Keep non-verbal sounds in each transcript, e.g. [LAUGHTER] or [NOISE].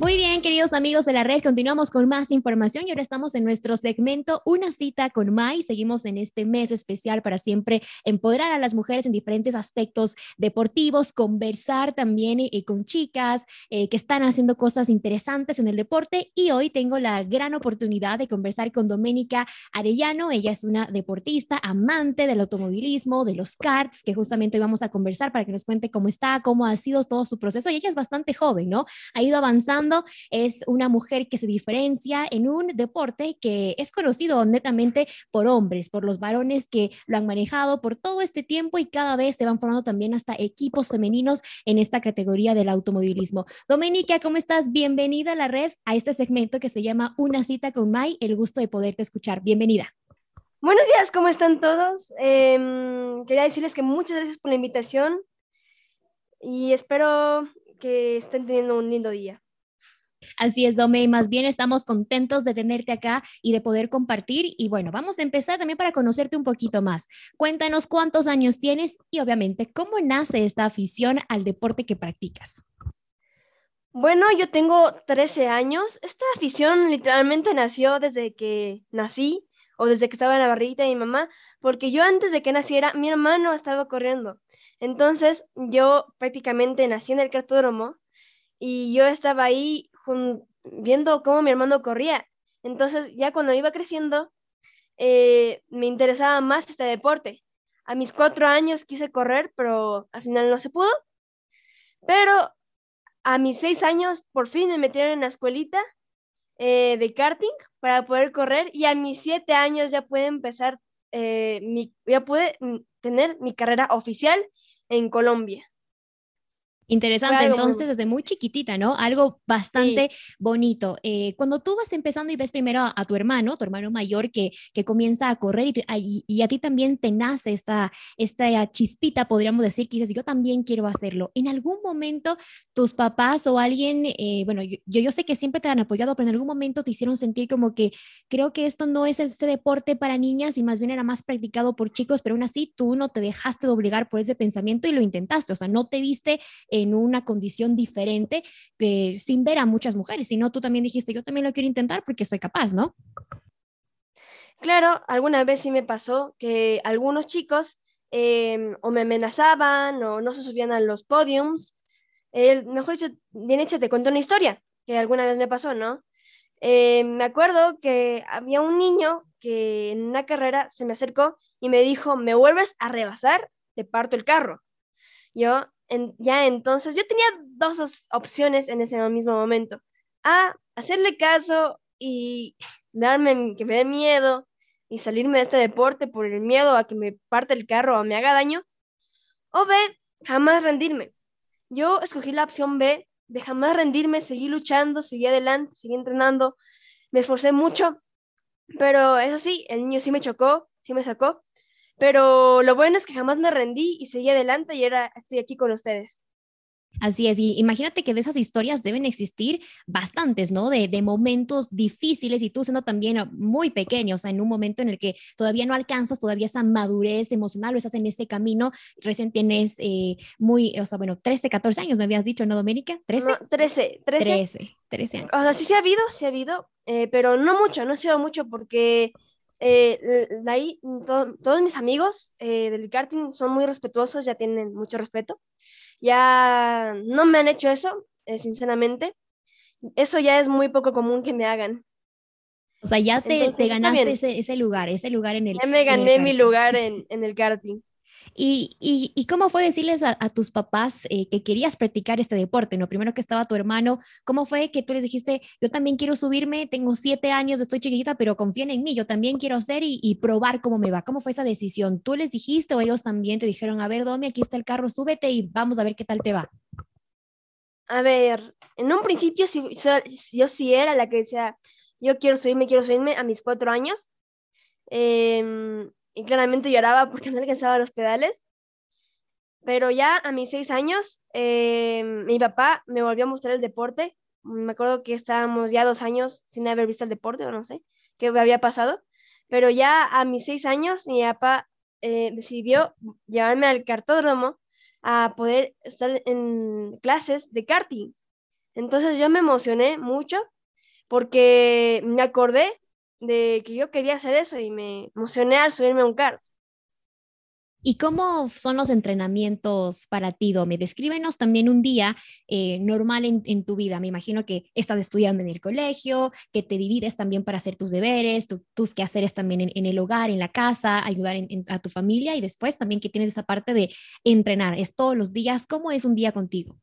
Muy bien, queridos amigos de la red, continuamos con más información y ahora estamos en nuestro segmento Una cita con Mai. Seguimos en este mes especial para siempre empoderar a las mujeres en diferentes aspectos deportivos, conversar también eh, con chicas eh, que están haciendo cosas interesantes en el deporte y hoy tengo la gran oportunidad de conversar con Doménica Arellano. Ella es una deportista, amante del automovilismo, de los karts, que justamente hoy vamos a conversar para que nos cuente cómo está, cómo ha sido todo su proceso. Y ella es bastante joven, ¿no? Ha ido avanzando es una mujer que se diferencia en un deporte que es conocido netamente por hombres, por los varones que lo han manejado por todo este tiempo y cada vez se van formando también hasta equipos femeninos en esta categoría del automovilismo. Domenica, ¿cómo estás? Bienvenida a la red, a este segmento que se llama Una cita con Mai, el gusto de poderte escuchar. Bienvenida. Buenos días, ¿cómo están todos? Em, quería decirles que muchas gracias por la invitación y espero que estén teniendo un lindo día. Así es, Dome, más bien estamos contentos de tenerte acá y de poder compartir. Y bueno, vamos a empezar también para conocerte un poquito más. Cuéntanos cuántos años tienes y obviamente cómo nace esta afición al deporte que practicas. Bueno, yo tengo 13 años. Esta afición literalmente nació desde que nací o desde que estaba en la barriguita de mi mamá, porque yo antes de que naciera, mi hermano estaba corriendo. Entonces, yo prácticamente nací en el cartódromo y yo estaba ahí viendo cómo mi hermano corría. Entonces, ya cuando iba creciendo, eh, me interesaba más este deporte. A mis cuatro años quise correr, pero al final no se pudo. Pero a mis seis años, por fin me metieron en la escuelita eh, de karting para poder correr y a mis siete años ya pude empezar, eh, mi, ya pude mm, tener mi carrera oficial en Colombia. Interesante, entonces desde muy chiquitita, ¿no? Algo bastante bonito. Eh, cuando tú vas empezando y ves primero a, tu hermano, tu hermano mayor que, que comienza a correr y, y, a ti también te nace esta, esta chispita, podríamos decir, que dices, yo también quiero hacerlo. En algún momento tus papás o alguien, eh, bueno, yo, yo sé que siempre te han apoyado, pero en algún momento te hicieron sentir como que creo que esto no es ese deporte para niñas y más bien era más practicado por chicos, pero aún así tú no te dejaste de obligar por ese pensamiento y lo intentaste, o sea, no te viste en una condición diferente que sin ver a muchas mujeres, sino tú también dijiste, yo también lo quiero intentar porque soy capaz, ¿no? Claro, alguna vez sí me pasó que algunos chicos em, o me amenazaban o no se subían a los podiums. El, mejor dicho, bien hecho, te cuento una historia que alguna vez me pasó, ¿no? Em, me acuerdo que había un niño que en una carrera se me acercó y me dijo, me vuelves a rebasar, te parto el carro. Yo ya entonces yo tenía dos opciones en ese mismo momento. A, hacerle caso y [LAUGHS] darme que me dé miedo y salirme de este deporte por el miedo a que me parte el carro o me haga daño. O B, jamás rendirme. Yo escogí la opción B de jamás rendirme, seguí luchando, seguí adelante, seguí entrenando, me esforcé mucho, pero eso sí, el niño sí me chocó, sí me sacó, pero lo bueno es que jamás me rendí y seguí adelante y ahora estoy aquí con ustedes. Así es, y imagínate que de esas historias deben existir bastantes, ¿no? De, de, momentos difíciles y tú siendo también muy pequeño, o sea, en un momento en el que todavía no alcanzas todavía esa madurez emocional o estás en ese camino, recién tienes eh, muy, o sea, bueno, 13, 14 años me habías dicho, ¿no, Doménica? ¿13? 13, 13. 13, 13 años. O sea, sí se ha habido, sí ha habido, eh, pero no mucho, no ha sido mucho porque eh, de ahí todos mis amigos eh, del karting son muy respetuosos, ya tienen mucho respeto. Ya no me han hecho eso, eh, sinceramente. Eso ya es muy poco común que me hagan. O sea, ya te, te ganaste ese, ese, lugar, ese lugar en el. Ya me gané mi lugar [LAUGHS] en, en el karting. ¿Y, y, cómo fue decirles a, tus papás eh, que querías practicar este deporte? ¿no? Primero que estaba tu hermano, ¿cómo fue que tú les dijiste, yo también quiero subirme, tengo siete años, estoy chiquita, pero confíen en mí, yo también quiero hacer y, y, probar cómo me va? ¿Cómo fue esa decisión? ¿Tú les dijiste o ellos también te dijeron, a ver, Domi, aquí está el carro, súbete y vamos a ver qué tal te va? A ver, en un principio yo sí era la que decía, yo quiero subirme, quiero subirme a mis cuatro años. Em, y claramente lloraba porque no alcanzaba los pedales. Pero ya a mis seis años, em, mi papá me volvió a mostrar el deporte. Me acuerdo que estábamos ya dos años sin haber visto el deporte, o no sé qué había pasado. Pero ya a mis seis años, mi papá eh, decidió llevarme al cartódromo a poder estar en clases de karting. Entonces yo me emocioné mucho porque me acordé de que yo quería hacer eso y me emocioné al subirme a un kart. ¿Y cómo son los entrenamientos para ti, Dome? Descríbenos también un día eh, normal en, tu vida. Me imagino que estás estudiando en el colegio, que te divides también para hacer tus deberes, tus quehaceres también en, el hogar, en la casa, ayudar a tu familia y después también que tienes esa parte de entrenar. Es todos los días. ¿Cómo es un día contigo?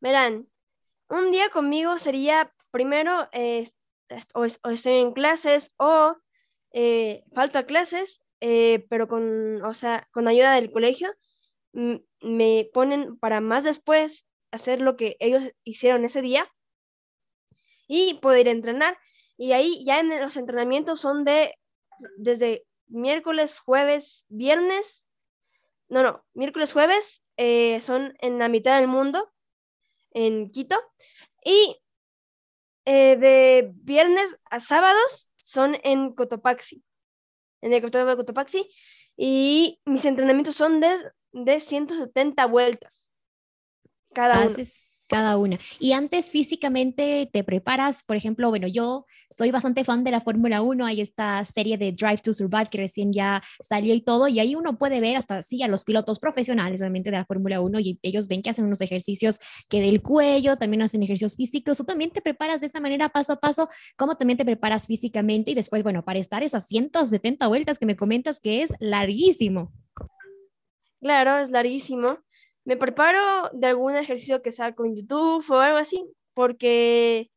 Verán, un día conmigo sería primero eh, o, estoy en clases o eh, falto a clases eh, pero con, o sea, con ayuda del colegio, me ponen para más después hacer lo que ellos hicieron ese día y poder entrenar. Y ahí ya en los entrenamientos son de desde miércoles, jueves, viernes, no, no, miércoles, jueves eh, son en la mitad del mundo, en Quito, y eh, de viernes a sábados son en Cotopaxi en el de Cotopaxi y mis entrenamientos son de, de 170 vueltas cada uno cada una. Y antes físicamente te preparas, por ejemplo, bueno, yo soy bastante fan de la Fórmula 1, hay esta serie de Drive to Survive que recién ya salió y todo, y ahí uno puede ver hasta, sí, a los pilotos profesionales, obviamente, de la Fórmula 1, y ellos ven que hacen unos ejercicios que del cuello, también hacen ejercicios físicos, o también te preparas de esa manera paso a paso, como también te preparas físicamente y después, bueno, para estar esas 170 vueltas que me comentas que es larguísimo. Claro, es larguísimo me preparo de algún ejercicio que sea con YouTube o algo así, porque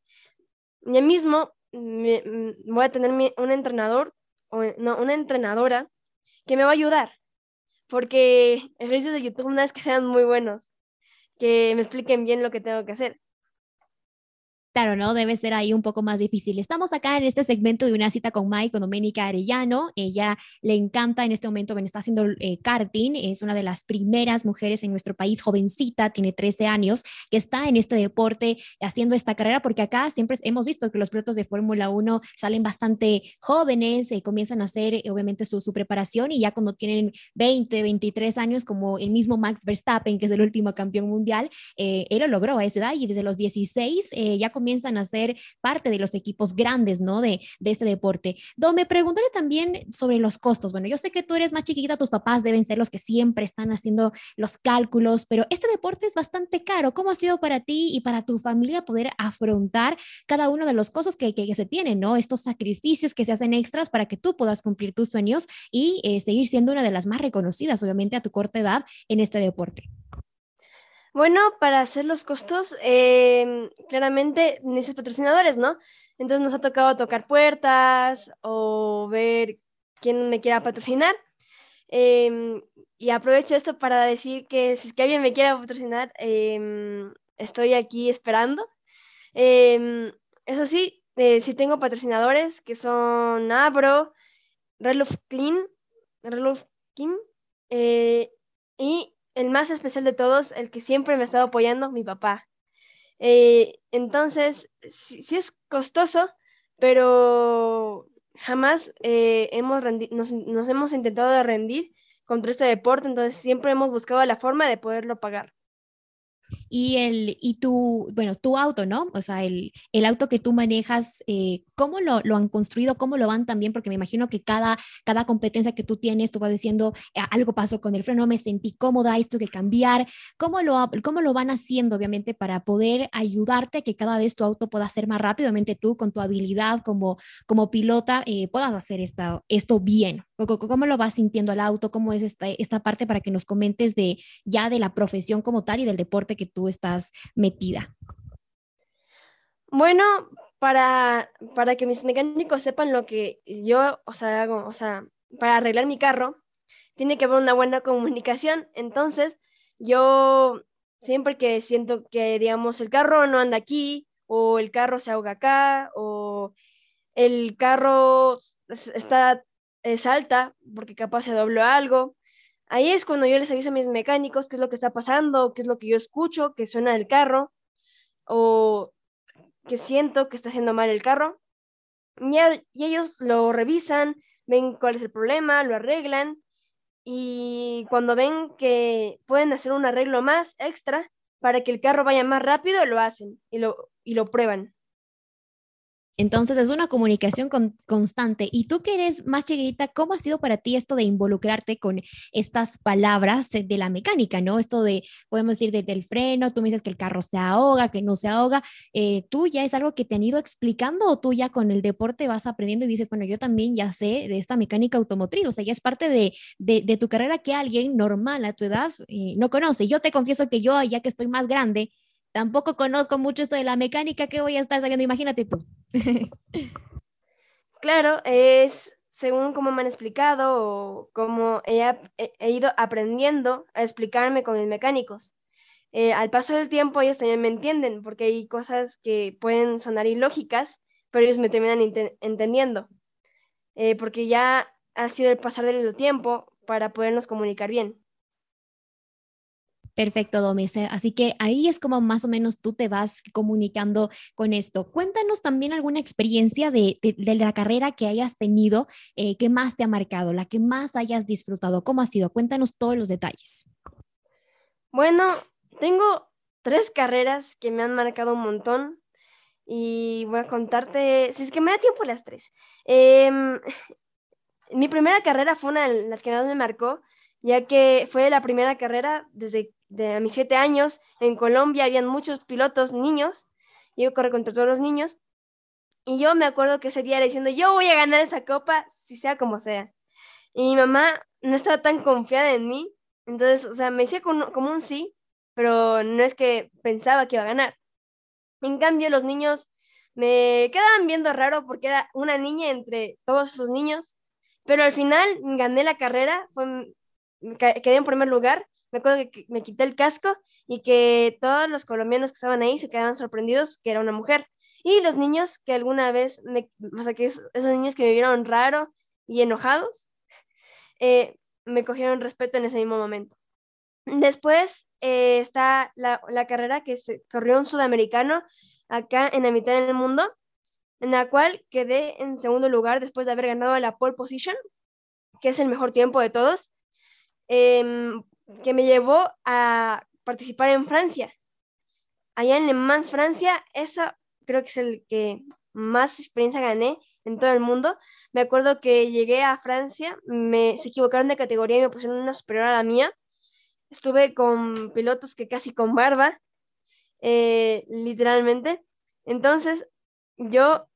ya mismo mm, voy a tener un entrenador, o no, una entrenadora que me va a ayudar, porque ejercicios de YouTube no es que sean muy buenos, que me expliquen bien lo que tengo que hacer. Claro, ¿no? Debe ser ahí un poco más difícil. Estamos acá en este segmento de una cita con Mike, con Doménica Arellano. Ella le encanta en este momento, bueno, está haciendo eh, karting, es una de las primeras mujeres en nuestro país, jovencita, tiene 13 años, que está en este deporte haciendo esta carrera, porque acá siempre hemos visto que los pilotos de Fórmula 1 salen bastante jóvenes, eh, comienzan a hacer eh, obviamente su, su, preparación y ya cuando tienen 20, 23 años, como el mismo Max Verstappen, que es el último campeón mundial, él lo logró a esa edad y desde los 16 ya comienzan a ser parte de los equipos grandes, ¿no? De, este deporte. Do, me preguntaré también sobre los costos. Bueno, yo sé que tú eres más chiquita, tus papás deben ser los que siempre están haciendo los cálculos, pero este deporte es bastante caro. ¿Cómo ha sido para ti y para tu familia poder afrontar cada uno de los costos que, que, se tienen, ¿no? Estos sacrificios que se hacen extras para que tú puedas cumplir tus sueños y eh, seguir siendo una de las más reconocidas, obviamente, a tu corta edad en este deporte. Bueno, para hacer los costos, em, claramente necesitas patrocinadores, ¿no? Entonces nos ha tocado tocar puertas o ver quién me quiera patrocinar. Em, y aprovecho esto para decir que si es que alguien me quiera patrocinar, em, estoy aquí esperando. eso sí, eh, sí tengo patrocinadores que son Abro, Relove Clean, Relove Kim, eh, y el más especial de todos, el que siempre me ha estado apoyando, mi papá. Eh, entonces, sí, es costoso, pero jamás eh, hemos nos, nos, hemos intentado rendir contra este deporte, entonces siempre hemos buscado la forma de poderlo pagar y, el, y tu, bueno, tu auto, ¿no? O sea, el, el auto que tú manejas, eh, ¿cómo lo, lo, han construido? ¿Cómo lo van también? Porque me imagino que cada, cada competencia que tú tienes, tú vas diciendo, ah, algo pasó con el freno, me sentí cómoda, esto que cambiar. ¿Cómo lo, ¿Cómo lo van haciendo, obviamente, para poder ayudarte a que cada vez tu auto pueda ser más rápido? Obviamente tú, con tu habilidad como, como pilota, eh, puedas hacer esta, esto bien. ¿Cómo lo vas sintiendo al auto? ¿Cómo es esta, esta parte para que nos comentes de ya de la profesión como tal y del deporte que tú estás metida? Bueno, para, para que mis mecánicos sepan lo que yo, o sea, hago, o sea, para arreglar mi carro, tiene que haber una buena comunicación. Entonces, yo siempre que siento que, digamos, el carro no anda aquí, o el carro se ahoga acá, o el carro está salta porque capaz se dobló algo. Ahí es cuando yo les aviso a mis mecánicos qué es lo que está pasando, qué es lo que yo escucho, que suena el carro, o que siento que está haciendo mal el carro. Y, y ellos lo revisan, ven cuál es el problema, lo arreglan, y cuando ven que pueden hacer un arreglo más extra para que el carro vaya más rápido, lo hacen y lo, y lo prueban. Entonces es una comunicación constante. Y tú que eres más chiquita, ¿cómo ha sido para ti esto de involucrarte con estas palabras de, la mecánica, ¿no? Esto de, podemos decir, desde el freno, tú me dices que el carro se ahoga, que no se ahoga. Eh, ¿Tú ya es algo que te han ido explicando o tú ya con el deporte vas aprendiendo y dices, bueno, yo también ya sé de esta mecánica automotriz? O sea, ya es parte de, de, tu carrera que alguien normal a tu edad eh, no conoce. Yo te confieso que yo, ya que estoy más grande, tampoco conozco mucho esto de la mecánica que voy a estar sabiendo, imagínate tú. [LAUGHS] claro, es según como me han explicado o como he, ido aprendiendo a explicarme con mis mecánicos. Eh, al paso del tiempo ellos también me entienden porque hay cosas que pueden sonar ilógicas, pero ellos me terminan entendiendo. Eh, porque ya ha sido el pasar del tiempo para podernos comunicar bien. Perfecto, Domes. Así que ahí es como más o menos tú te vas comunicando con esto. Cuéntanos también alguna experiencia de, la carrera que hayas tenido, eh, que más te ha marcado, la que más hayas disfrutado. ¿Cómo ha sido? Cuéntanos todos los detalles. Bueno, tengo tres carreras que me han marcado un montón y voy a contarte, si es que me da tiempo las tres. Em, mi primera carrera fue una de las que más me marcó, ya que fue la primera carrera desde de mis siete años, en Colombia habían muchos pilotos niños, y yo corrí contra todos los niños, y yo me acuerdo que ese día era diciendo, yo voy a ganar esa copa, si sea como sea. Y mi mamá no estaba tan confiada en mí, entonces, o sea, me decía como, un sí, pero no es que pensaba que iba a ganar. En cambio, los niños me quedaban viendo raro porque era una niña entre todos esos niños, pero al final gané la carrera, quedé en primer lugar me acuerdo que me quité el casco y que todos los colombianos que estaban ahí se quedaban sorprendidos que era una mujer. Y los niños que alguna vez, me, o sea, que esos niños que me vieron raro y enojados, eh, me cogieron respeto en ese mismo momento. Después eh, está la, carrera que se corrió un sudamericano acá en la mitad del mundo, en la cual quedé en segundo lugar después de haber ganado la pole position, que es el mejor tiempo de todos. Eh, que me llevó a participar en Francia. Allá en Le Mans, Francia, eso creo que es el que más experiencia gané en todo el mundo. Me acuerdo que llegué a Francia, me, se equivocaron de categoría y me pusieron una superior a la mía. Estuve con pilotos que casi con barba, eh, literalmente. Entonces, yo,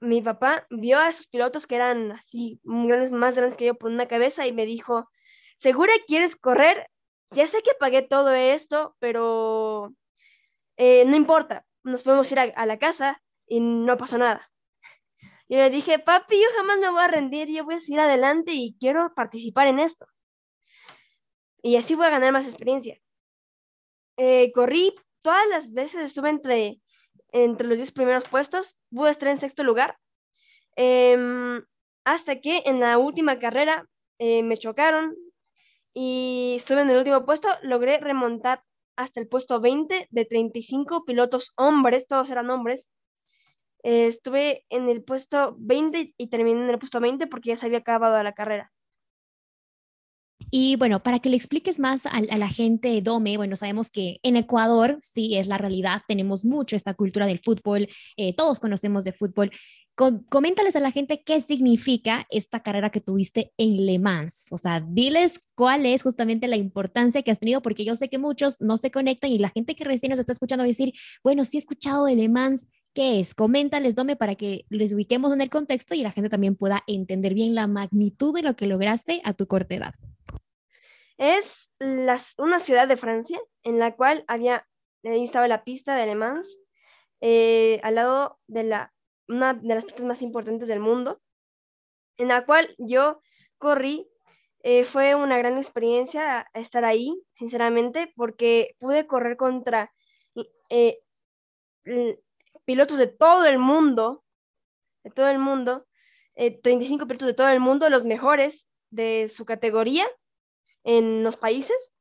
mi papá vio a esos pilotos que eran así, grandes, más grandes que yo por una cabeza y me dijo, ¿segura quieres correr? Ya sé que pagué todo esto, pero eh, no importa, nos podemos ir a, la casa y no pasó nada. Y le dije, papi, yo jamás me voy a rendir, yo voy a seguir adelante y quiero participar en esto. Y así voy a ganar más experiencia. Eh, corrí todas las veces, estuve entre, entre los 10 primeros puestos, pude estar en sexto lugar, em, hasta que en la última carrera eh, me chocaron, y estuve en el último puesto, logré remontar hasta el puesto 20 de 35 pilotos hombres, todos eran hombres. Eh, estuve en el puesto 20 y terminé en el puesto 20 porque ya se había acabado la carrera. Y bueno, para que le expliques más a, la gente, Dome, bueno, sabemos que en Ecuador sí es la realidad, tenemos mucho esta cultura del fútbol, eh, todos conocemos de fútbol. Coméntales a la gente qué significa esta carrera que tuviste en Le Mans. O sea, diles cuál es justamente la importancia que has tenido, porque yo sé que muchos no se conectan y la gente que recién nos está escuchando va a decir, bueno, sí he escuchado de Le Mans, ¿Qué es? Coméntales, Dome, para que les ubiquemos en el contexto y la gente también pueda entender bien la magnitud de lo que lograste a tu corta edad. Es una ciudad de Francia en la cual había, ahí estaba la pista de Le eh, al lado de la, una de las pistas más importantes del mundo, en la cual yo corrí eh, fue una gran experiencia estar ahí, sinceramente, porque pude correr contra eh, pilotos de todo el mundo, de todo el mundo, 35 eh, pilotos de todo el mundo, los mejores de su categoría en los países,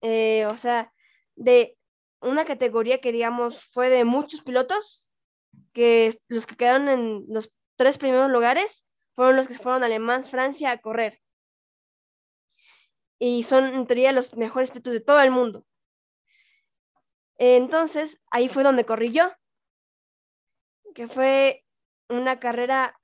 o sea, de una categoría que digamos fue de muchos pilotos, que los que quedaron en los tres primeros lugares fueron los que fueron a Alemán, Francia a correr y son en teoría los mejores pilotos de todo el mundo. Entonces, ahí fue donde corrí yo, que fue una carrera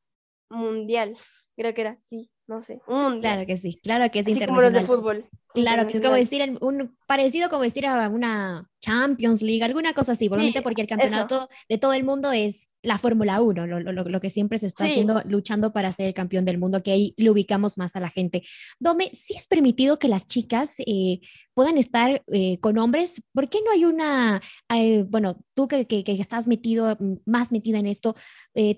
mundial, creo que era, sí, no sé, un Claro que sí, claro que es Así Como los de fútbol. Claro, que es como decir, un parecido como decir a una Champions League, alguna cosa así, porque el campeonato de todo el mundo es la Fórmula 1, lo, lo, lo, que siempre se está haciendo, luchando para ser el campeón del mundo, que ahí lo ubicamos más a la gente. Dome, ¿sí es permitido que las chicas eh, puedan estar eh, con hombres? ¿Por qué no hay una, eh, bueno, tú que, que, que, estás metido, más metida en esto,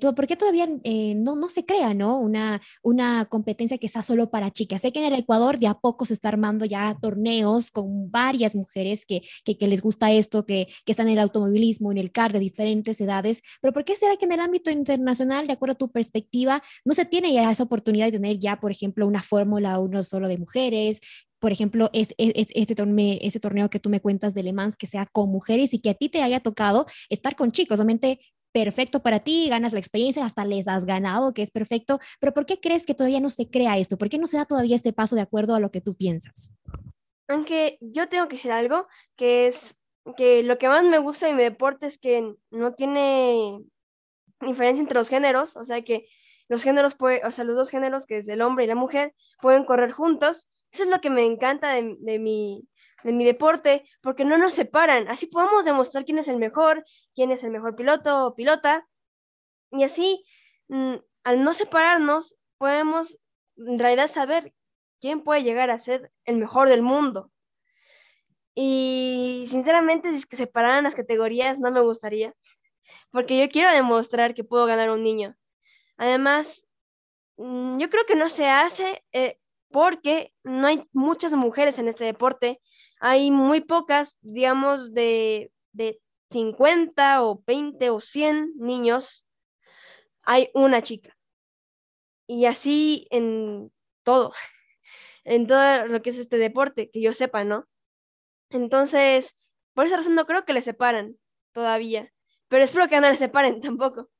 todo, ¿por qué todavía no, no se crea, ¿no? Una, una competencia que sea solo para chicas. Sé que en el Ecuador de a poco se está armando ya torneos con varias mujeres que, que, que les gusta esto, que, que están en el automovilismo, en el car de diferentes edades, pero ¿por qué será que en el ámbito internacional, de acuerdo a tu perspectiva, no se tiene ya esa oportunidad de tener ya, por ejemplo, una Fórmula 1 solo de mujeres? Por ejemplo, es, es, este, torneo, ese torneo que tú me cuentas de Le Mans que sea con mujeres y que a ti te haya tocado estar con chicos. Obviamente perfecto para ti, ganas la experiencia, hasta les has ganado, que es perfecto, pero ¿por qué crees que todavía no se crea esto? ¿Por qué no se da todavía este paso de acuerdo a lo que tú piensas? Aunque yo tengo que decir algo, que es que lo que más me gusta de mi deporte es que no tiene diferencia entre los géneros, o sea que los géneros, puede, o sea, los dos géneros, que es el hombre y la mujer, pueden correr juntos. Eso es lo que me encanta de, mi, de mi deporte, porque no nos separan. Así podemos demostrar quién es el mejor, quién es el mejor piloto o pilota. Y así, mm, al no separarnos, podemos en realidad saber quién puede llegar a ser el mejor del mundo. Y sinceramente, si es que separaran las categorías, no me gustaría, porque yo quiero demostrar que puedo ganar un niño. Además, mm, yo creo que no se hace eh, porque no hay muchas mujeres en este deporte. Hay muy pocas, digamos, de, de 50 o 20 o 100 niños, hay una chica. Y así en todo [LAUGHS] en todo lo que es este deporte, que yo sepa, ¿no? Entonces, por esa razón no creo que le separan todavía, pero espero que no le separen tampoco.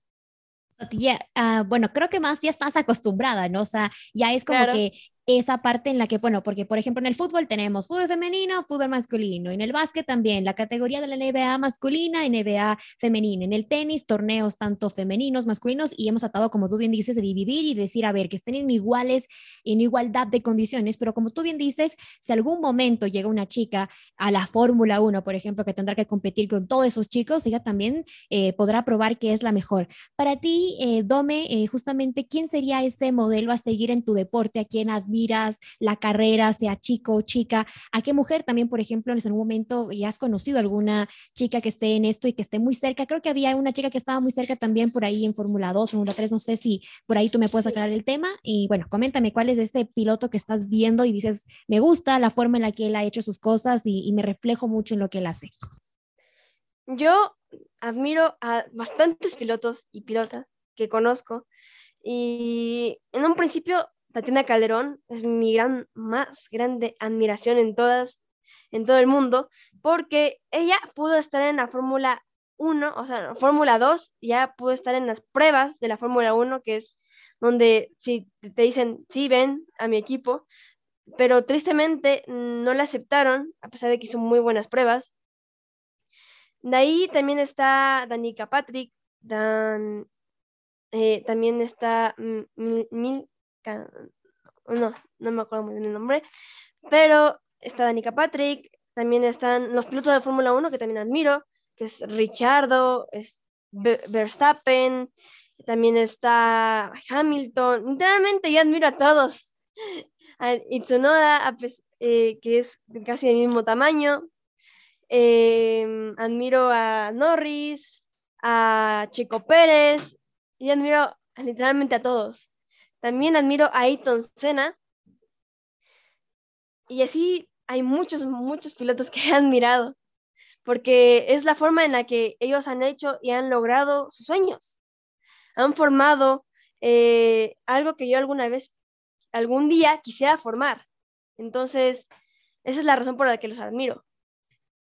Ah, bueno, creo que más ya estás acostumbrada, ¿no? O sea, ya es como que esa parte en la que, bueno, porque por ejemplo en el fútbol tenemos fútbol femenino, fútbol masculino, en el básquet también, la categoría de la NBA masculina, NBA femenina, en el tenis, torneos tanto femeninos, masculinos, y hemos tratado, como tú bien dices, de dividir y decir, a ver, que estén en iguales, en igualdad de condiciones, pero como tú bien dices, si algún momento llega una chica a la Fórmula 1, por ejemplo, que tendrá que competir con todos esos chicos, ella también eh, podrá probar que es la mejor. Para ti, eh, Dome, eh, justamente, ¿quién sería ese modelo a seguir en tu deporte, a quien admiras? La carrera, sea chico o chica, a qué mujer también, por ejemplo, en un momento ya has conocido alguna chica que esté en esto y que esté muy cerca. Creo que había una chica que estaba muy cerca también por ahí en Fórmula 2, Fórmula 3, no sé si por ahí tú me puedes aclarar el tema. Y bueno, coméntame cuál es este piloto que estás viendo y dices, me gusta la forma en la que él ha hecho sus cosas y, y me reflejo mucho en lo que él hace. Yo admiro a bastantes pilotos y pilotas que conozco y en un principio Tatiana Calderón es mi gran, más grande admiración en todas, en todo el mundo, porque ella pudo estar en la Fórmula 1, o sea, Fórmula 2, ya pudo estar en las pruebas de la Fórmula 1, que es donde si te dicen, sí, ven a mi equipo, pero tristemente no la aceptaron, a pesar de que hizo muy buenas pruebas. De ahí también está Danica Patrick, Dan, eh, también está Mil, me acuerdo muy bien el nombre, pero está Danica Patrick, también están los pilotos de Fórmula 1 que también admiro, que es Richardo, es Verstappen, también está Hamilton. Literalmente yo admiro a todos. [LAUGHS] A Itsunoda, eh, que es casi del mismo tamaño. Em, admiro a Norris, a Chico Pérez y admiro literalmente a todos. También admiro a Ayton Senna. Y así hay muchos, muchos pilotos que he admirado, porque es la forma en la que ellos han hecho y han logrado sus sueños. Han formado eh, algo que yo alguna vez, algún día quisiera formar. Entonces, esa es la razón por la que los admiro,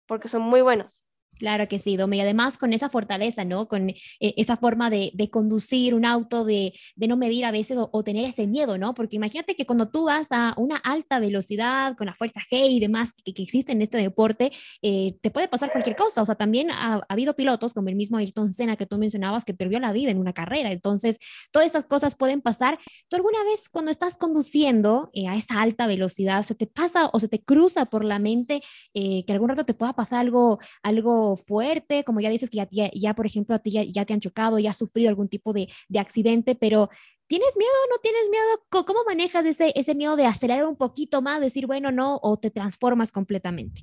porque son muy buenos. Claro que sí, Dome, y además con esa fortaleza, ¿no? Con eh, esa forma de, conducir un auto, de, no medir a veces o, tener ese miedo, ¿no? Porque imagínate que cuando tú vas a una alta velocidad, con la fuerza G y demás que, existe en este deporte, eh, te puede pasar cualquier cosa. O sea, también ha, habido pilotos, como el mismo Ayrton Senna que tú mencionabas, que perdió la vida en una carrera. Entonces, todas estas cosas pueden pasar. ¿Tú alguna vez cuando estás conduciendo eh, a esa alta velocidad, se te pasa o se te cruza por la mente que algún rato te pueda pasar algo, algo fuerte, como ya dices que ya, ya, por ejemplo, a ti ya, te han chocado, ya has sufrido algún tipo de, de accidente, pero ¿Tienes miedo no tienes miedo? ¿Cómo manejas ese, ese miedo de acelerar un poquito más, decir, bueno, no, o te transformas completamente?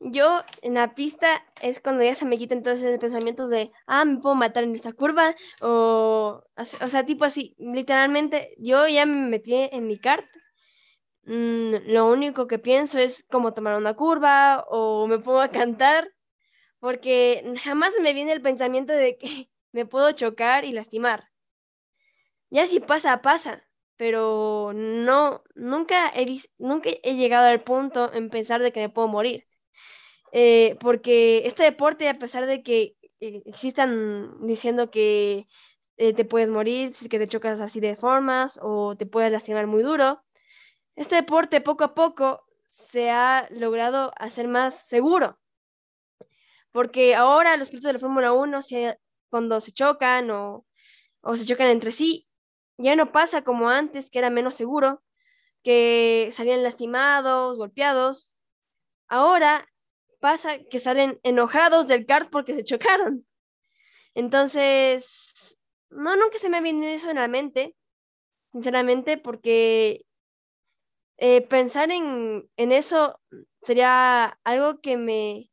Yo en la pista es cuando ya se me quitan todos esos pensamientos de, ah, me puedo matar en esta curva, o, o sea, tipo así, literalmente, yo ya me metí en mi kart mm, lo único que pienso es cómo tomar una curva o me pongo a cantar porque jamás me viene el pensamiento de que [LAUGHS] me puedo chocar y lastimar. Ya si pasa, pasa, pero no, nunca he, llegado al punto en pensar de que me puedo morir. Eh, porque este deporte, a pesar de que eh, existan diciendo que eh, te puedes morir si que te chocas así de formas o te puedes lastimar muy duro, este deporte poco a poco se ha logrado hacer más seguro porque ahora los pilotos de la Fórmula 1, cuando se chocan o, se chocan entre sí, ya no pasa como antes, que era menos seguro, que salían lastimados, golpeados. Ahora pasa que salen enojados del kart porque se chocaron. Entonces, no, nunca se me viene eso en la mente, sinceramente, porque eh, pensar en, en, eso sería algo que me,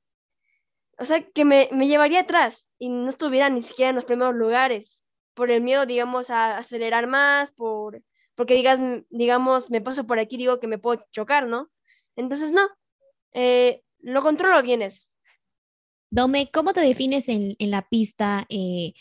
o sea, que me, llevaría atrás y no estuviera ni siquiera en los primeros lugares, por el miedo, digamos, a acelerar más, por, porque digas, digamos, me paso por aquí, digo que me puedo chocar, ¿no? Entonces, no, eh, lo controlo bien eso. Dome, ¿cómo te defines en, en la pista? Eh,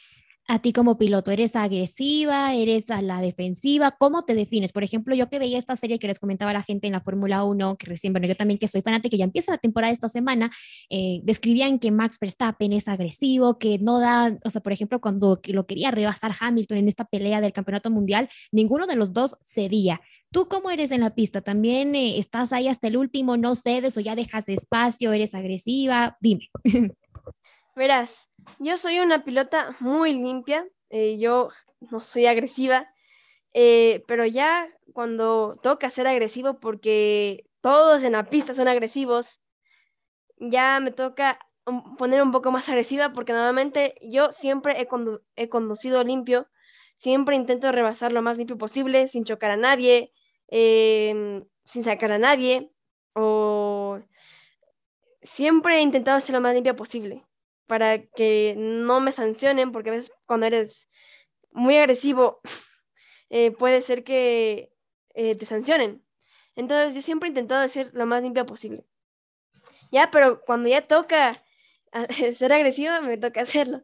a ti como piloto? ¿Eres agresiva? ¿Eres a la defensiva? ¿Cómo te defines? Por ejemplo, yo que veía esta serie que les comentaba la gente en la Fórmula 1, que recién, bueno, yo también que soy fanática, que ya empieza la temporada esta semana, eh, describían que Max Verstappen es agresivo, que no da, o sea, por ejemplo, cuando lo quería rebasar Hamilton en esta pelea del campeonato mundial, ninguno de los dos cedía. ¿Tú cómo eres en la pista? ¿También eh, estás ahí hasta el último, no cedes o ya dejas espacio, eres agresiva? Dime. [LAUGHS] Verás, yo soy una pilota muy limpia, eh, yo no soy agresiva, eh, pero ya cuando toca ser agresivo, porque todos en la pista son agresivos, ya me toca poner un poco más agresiva porque normalmente yo siempre he, conducido limpio, siempre intento rebasar lo más limpio posible, sin chocar a nadie, em, sin sacar a nadie, o siempre he intentado ser lo más limpio posible para que no me sancionen, porque a veces cuando eres muy agresivo [LAUGHS] eh, puede ser que eh, te sancionen. Entonces yo siempre he intentado ser lo más limpia posible. Ya, pero cuando ya toca [LAUGHS] ser agresiva, me toca hacerlo.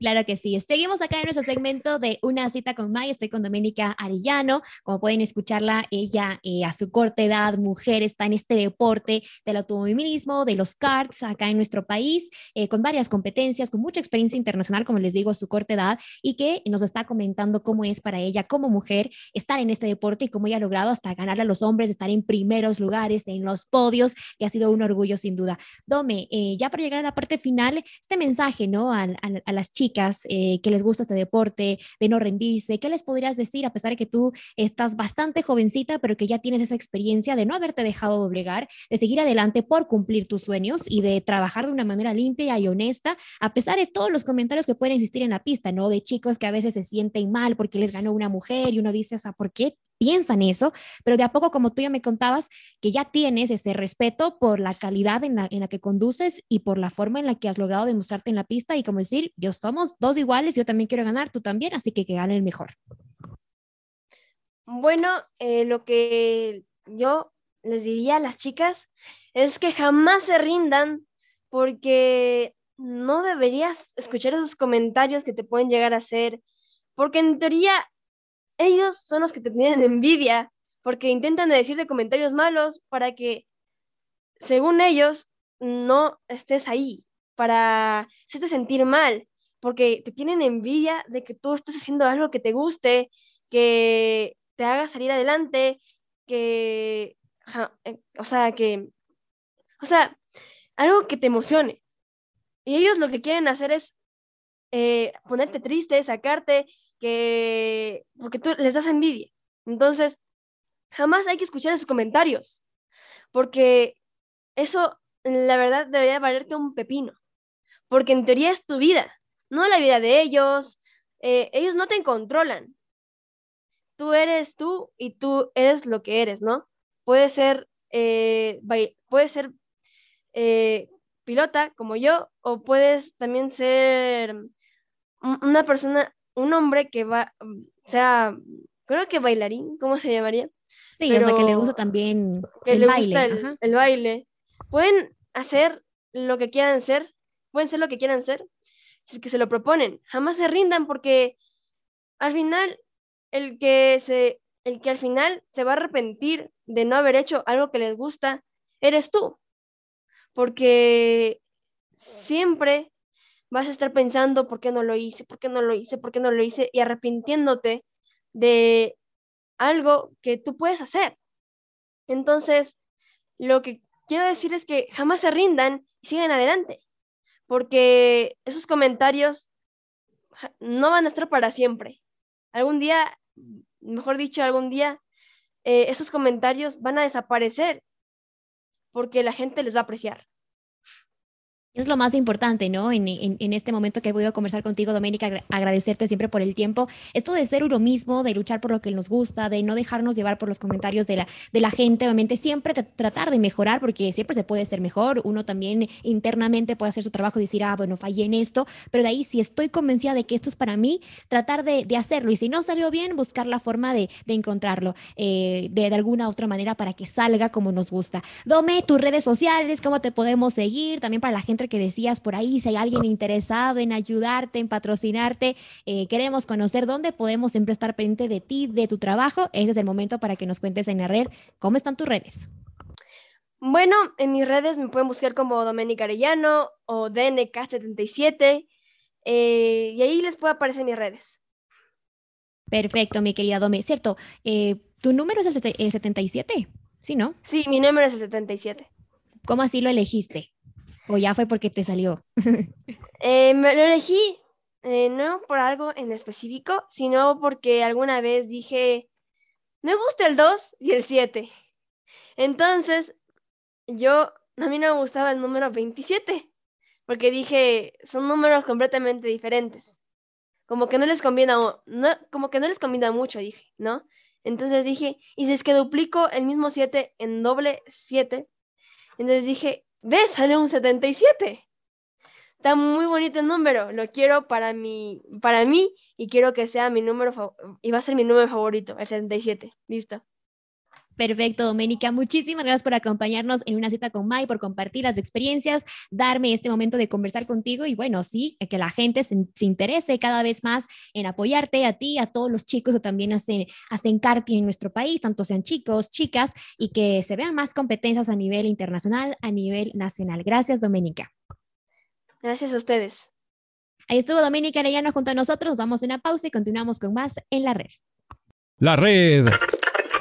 Claro que sí. Seguimos acá en nuestro segmento de Una cita con May. Estoy con Doménica Arellano. Como pueden escucharla, ella eh, a su corta edad, mujer, está en este deporte del automovilismo, de los karts acá en nuestro país, eh, con varias competencias, con mucha experiencia internacional, como les digo, a su corta edad, y que nos está comentando cómo es para ella como mujer estar en este deporte y cómo ella ha logrado hasta ganarle a los hombres, estar en primeros lugares, en los podios, que ha sido un orgullo sin duda. Dome, eh, ya para llegar a la parte final, este mensaje, ¿no? A, a las chicas chicas eh, que les gusta este deporte, de no rendirse, ¿qué les podrías decir a pesar de que tú estás bastante jovencita, pero que ya tienes esa experiencia de no haberte dejado doblegar, de seguir adelante por cumplir tus sueños y de trabajar de una manera limpia y honesta, a pesar de todos los comentarios que pueden existir en la pista, ¿no? De chicos que a veces se sienten mal porque les ganó una mujer y uno dice, o sea, ¿por qué piensan eso, pero de a poco, como tú ya me contabas, que ya tienes ese respeto por la calidad en la, en la que conduces y por la forma en la que has logrado demostrarte en la pista y como decir, yo somos dos iguales, yo también quiero ganar, tú también, así que que gane el mejor. Bueno, eh, lo que yo les diría a las chicas es que jamás se rindan porque no deberías escuchar esos comentarios que te pueden llegar a hacer, porque en teoría ellos son los que te tienen envidia, porque intentan decirte comentarios malos para que, según ellos, no estés ahí, para hacerte sentir mal, porque te tienen envidia de que tú estés haciendo algo que te guste, que te haga salir adelante, que, eh, o sea, que, o sea, algo que te emocione. Y ellos lo que quieren hacer es eh, ponerte triste, sacarte, que, porque tú les das envidia. Entonces, jamás hay que escuchar esos comentarios, porque eso, la verdad, debería valerte un pepino, porque en teoría es tu vida, no la vida de ellos, eh, ellos no te controlan. Tú eres tú y tú eres lo que eres, ¿no? Puede ser, eh, ser eh, pilota como yo, o puedes también ser una persona un hombre que va, mm, o sea, creo que bailarín, ¿cómo se llamaría? Sí, o sea, que le gusta también el baile. el, baile. Pueden hacer lo que quieran ser, pueden ser lo que quieran ser, si es que se lo proponen. Jamás se rindan porque al final, el que, se, el que al final se va a arrepentir de no haber hecho algo que les gusta, eres tú. Porque siempre vas a estar pensando por qué no lo hice, por qué no lo hice, por qué no lo hice y arrepintiéndote de algo que tú puedes hacer. Entonces, lo que quiero decir es que jamás se rindan y sigan adelante, porque esos comentarios no van a estar para siempre. Algún día, mejor dicho, algún día, eh, esos comentarios van a desaparecer porque la gente les va a apreciar. Es lo más importante, ¿no? En, este momento que he podido conversar contigo, Doménica, agradecerte siempre por el tiempo. Esto de ser uno mismo, de luchar por lo que nos gusta, de no dejarnos llevar por los comentarios de la, de la gente, obviamente siempre tratar de mejorar, porque siempre se puede ser mejor. Uno también internamente puede hacer su trabajo y decir, ah, bueno, fallé en esto, pero de ahí si estoy convencida de que esto es para mí, tratar de, hacerlo. Y si no salió bien, buscar la forma de, encontrarlo eh, de, de alguna otra manera para que salga como nos gusta. Dome, tus redes sociales, cómo te podemos seguir, también para la gente que decías por ahí, si hay alguien interesado en ayudarte, en patrocinarte, eh, queremos conocer dónde podemos siempre estar pendiente de ti, de tu trabajo, ese es el momento para que nos cuentes en la red cómo están tus redes. Bueno, en mis redes me pueden buscar como Doménica Arellano o DNK77 eh, y ahí les puede aparecer mis redes. Perfecto, mi querida Dome. Cierto, eh, ¿tu número es el, el 77? Sí, ¿no? Sí, mi número es el 77. ¿Cómo así lo elegiste? ¿O ya fue porque te salió? [LAUGHS] eh, me lo elegí eh, no por algo en específico, sino porque alguna vez dije, me gusta el 2 y el 7. Entonces, yo, a mí no me gustaba el número 27, porque dije, son números completamente diferentes. Como que no les combina, como que no les combina mucho, dije, ¿no? Entonces dije, y si es que duplico el mismo 7 en doble 7, entonces dije, ¿Ves? Sale un 77. Está muy bonito el número. Lo quiero para, mi, para mí y quiero que sea mi número y va a ser mi número favorito, el 77. Listo. Perfecto, Doménica. Muchísimas gracias por acompañarnos en una cita con Mai, por compartir las experiencias, darme este momento de conversar contigo y bueno, sí, que la gente se, interese cada vez más en apoyarte a ti, a todos los chicos que también hacen, hacen karting en nuestro país, tanto sean chicos, chicas, y que se vean más competencias a nivel internacional, a nivel nacional. Gracias, Doménica. Gracias a ustedes. Ahí estuvo Doménica Arellano junto a nosotros. Vamos a una pausa y continuamos con más en la red. La red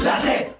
La red.